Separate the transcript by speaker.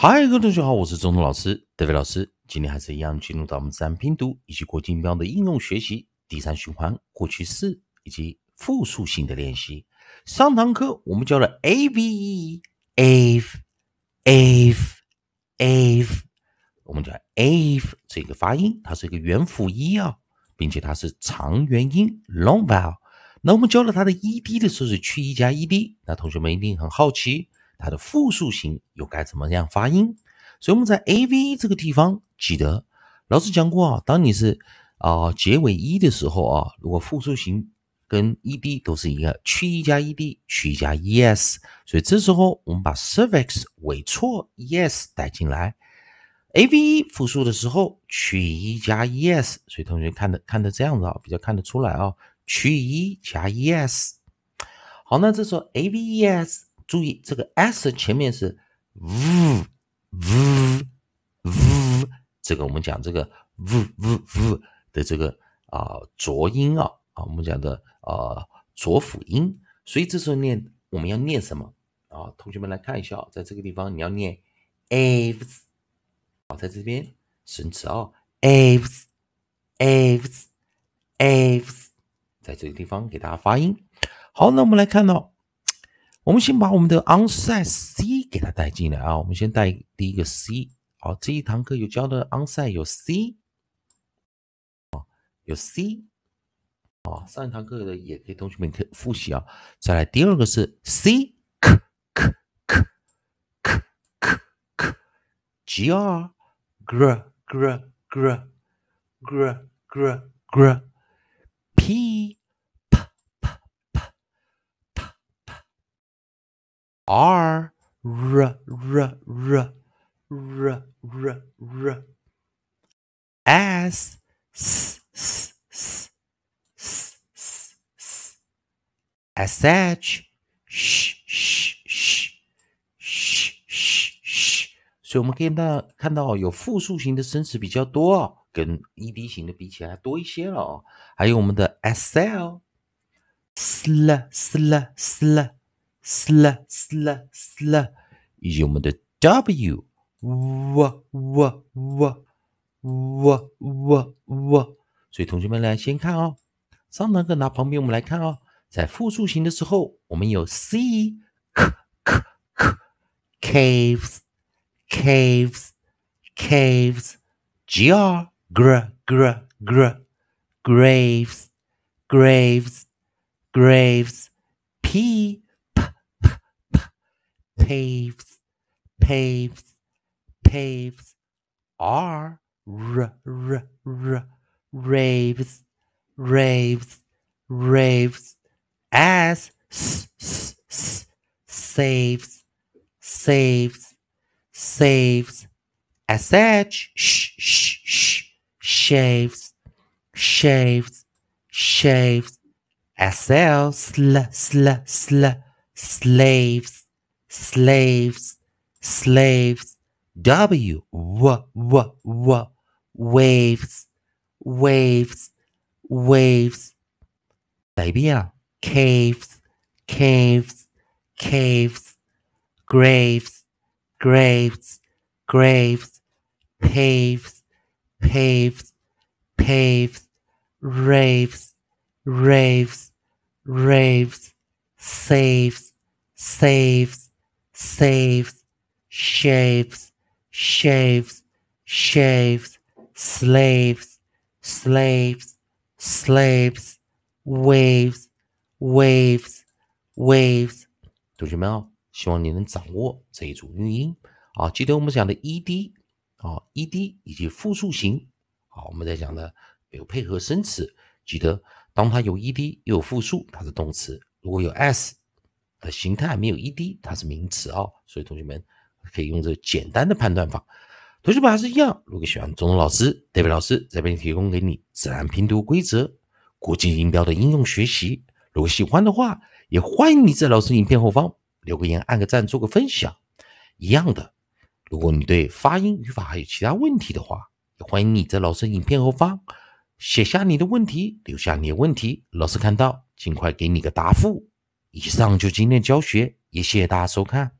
Speaker 1: 嗨，各位同学好，我是中东老师德伟老师。今天还是一样，进入到我们自然拼读以及国际音标的应用学习第三循环过去式以及复数性的练习。上堂课我们教了 a v e a v a v a v 我们叫 a v 这个发音，它是一个元辅音啊，并且它是长元音 long vowel。那我们教了它的 e d 的时候是去 e 加 e d，那同学们一定很好奇。它的复数型又该怎么样发音？所以我们在 a v 这个地方记得，老师讲过啊，当你是啊结尾 e 的时候啊，如果复数型跟 e d 都是一个去 e 加 e d，去 e 加 e s，所以这时候我们把 suffix 尾错 e s 带进来，a v 复数的时候去 e 加 e s，所以同学看的看的这样子啊，比较看得出来啊，去 e 加 e s。好，那这时候 a v e s。注意这个 s 前面是 v v v，这个我们讲这个 v v v 的这个啊浊音啊啊，我们讲的啊浊辅音，所以这时候念我们要念什么啊？同学们来看一下，在这个地方你要念 aves，啊，在这边生词啊 aves aves aves，在这个地方给大家发音。好，那我们来看到。我们先把我们的 onside C 给它带进来啊！我们先带第一个 C。好，这一堂课有教的 onside 有 C，有 C，啊，上一堂课的也可以同学们可以复习啊。再来第二个是 C k k k k k k G R gr gr gr gr gr gr P r r r r r r r s s s s s s s h sh sh sh sh sh，所以我们可以看看到有复数型的生词比较多，跟 ed 型的比起来多一些了哦。还有我们的 sl sl sl sl。Sl sl sl，以及我们的 w w w w w w w，所以同学们来先看哦，上堂课拿旁边我们来看哦，在复数型的时候，我们有 c k k k caves caves caves g r gr gr gr graves graves graves p paves, paves, paves, r, r, r, r, raves, raves, raves, as, s, s, s, saves, saves, saves, sh, sh, sh, sh, shaves, shaves, shaves, sl, sl, sl, slaves, slaves, slaves. W, w, w, w, waves, waves, waves. 再一遍啊，caves, caves, caves, graves, graves, graves, paves, paves, paves, raves, raves, raves, saves, saves Saves, shaves, shaves, shaves, slaves, slaves, slaves, waves, waves, waves。同学们啊，希望你能掌握这一组语音啊。记得我们讲的 ed 啊，ed 以及复数型啊，我们在讲的有配合生词。记得当它有 ed 又有复数，它是动词；如果有 s 的形态没有 ed，它是名词啊，所以同学们可以用这简单的判断法。同学们还是一样，如果喜欢中东老师、代表老师这边提供给你自然拼读规则、国际音标的应用学习，如果喜欢的话，也欢迎你在老师影片后方留个言、按个赞、做个分享。一样的，如果你对发音、语法还有其他问题的话，也欢迎你在老师影片后方写下你的问题，留下你的问题，老师看到尽快给你个答复。以上就今天教学，也谢谢大家收看。